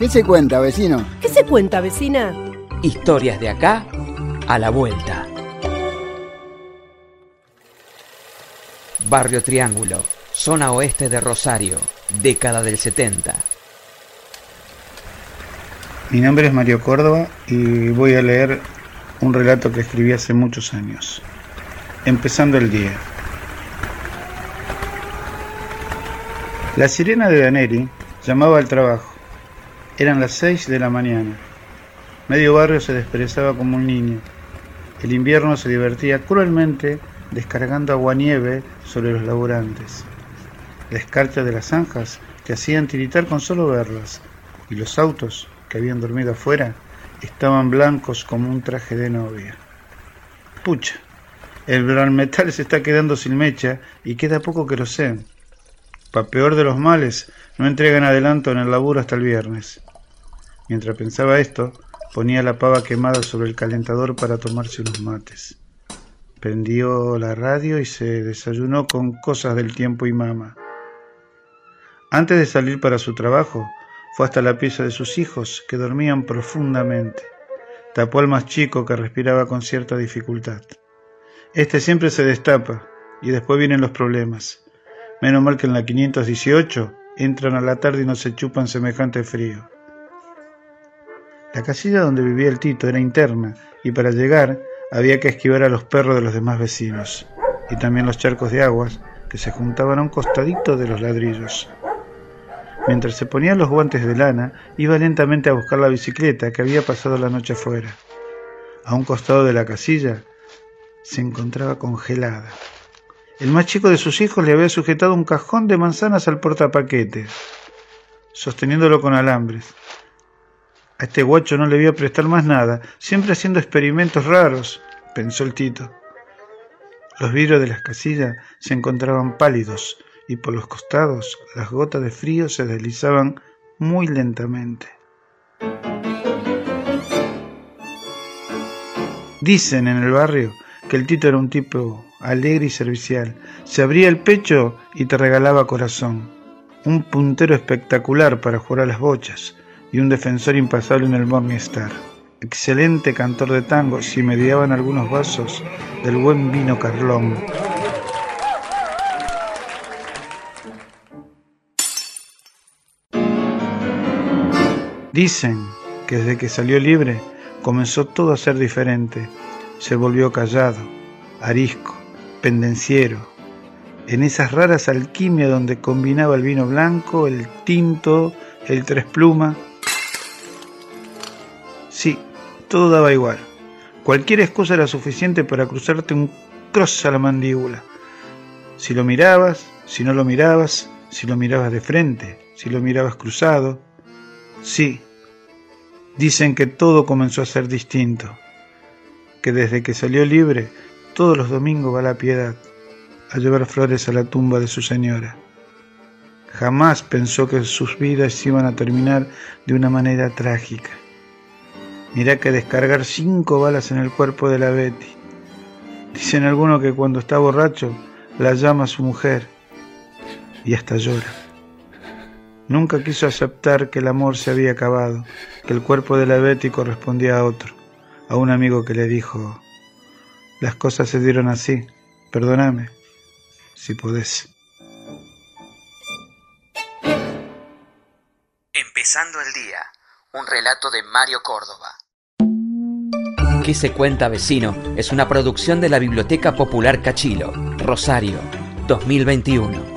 ¿Qué se cuenta, vecino? ¿Qué se cuenta, vecina? Historias de acá a la vuelta. Barrio Triángulo, zona oeste de Rosario, década del 70. Mi nombre es Mario Córdoba y voy a leer un relato que escribí hace muchos años. Empezando el día. La sirena de Daneri llamaba al trabajo. Eran las seis de la mañana. Medio barrio se desperezaba como un niño. El invierno se divertía cruelmente descargando aguanieve sobre los laburantes. La escarcha de las zanjas te hacían tiritar con solo verlas, y los autos, que habían dormido afuera, estaban blancos como un traje de novia. Pucha, el metal se está quedando sin mecha y queda poco que lo sean. Pa' peor de los males, no entregan adelanto en el laburo hasta el viernes. Mientras pensaba esto, ponía la pava quemada sobre el calentador para tomarse unos mates. Prendió la radio y se desayunó con cosas del tiempo y mama. Antes de salir para su trabajo, fue hasta la pieza de sus hijos, que dormían profundamente. Tapó al más chico, que respiraba con cierta dificultad. Este siempre se destapa, y después vienen los problemas. Menos mal que en la 518 entran a la tarde y no se chupan semejante frío. La casilla donde vivía el Tito era interna y para llegar había que esquivar a los perros de los demás vecinos y también los charcos de aguas que se juntaban a un costadito de los ladrillos. Mientras se ponía los guantes de lana, iba lentamente a buscar la bicicleta que había pasado la noche afuera. A un costado de la casilla se encontraba congelada. El más chico de sus hijos le había sujetado un cajón de manzanas al portapaquete, sosteniéndolo con alambres. A este guacho no le voy a prestar más nada, siempre haciendo experimentos raros, pensó el Tito. Los vidrios de las casillas se encontraban pálidos y por los costados las gotas de frío se deslizaban muy lentamente. Dicen en el barrio que el Tito era un tipo alegre y servicial. Se abría el pecho y te regalaba corazón. Un puntero espectacular para jugar a las bochas y un defensor impasable en el Morningstar. Excelente cantor de tango si mediaban algunos vasos del buen vino Carlón. Dicen que desde que salió libre comenzó todo a ser diferente. Se volvió callado, arisco, pendenciero, en esas raras alquimias donde combinaba el vino blanco, el tinto, el tres pluma. Sí, todo daba igual. Cualquier excusa era suficiente para cruzarte un cross a la mandíbula. Si lo mirabas, si no lo mirabas, si lo mirabas de frente, si lo mirabas cruzado. Sí, dicen que todo comenzó a ser distinto, que desde que salió libre, todos los domingos va a la piedad a llevar flores a la tumba de su señora. Jamás pensó que sus vidas iban a terminar de una manera trágica. Mirá que descargar cinco balas en el cuerpo de la Betty. Dicen algunos que cuando está borracho la llama a su mujer y hasta llora. Nunca quiso aceptar que el amor se había acabado, que el cuerpo de la Betty correspondía a otro, a un amigo que le dijo, las cosas se dieron así, perdóname, si podés. Empezando el día, un relato de Mario Córdoba. ¿Qué se cuenta vecino? Es una producción de la Biblioteca Popular Cachilo, Rosario, 2021.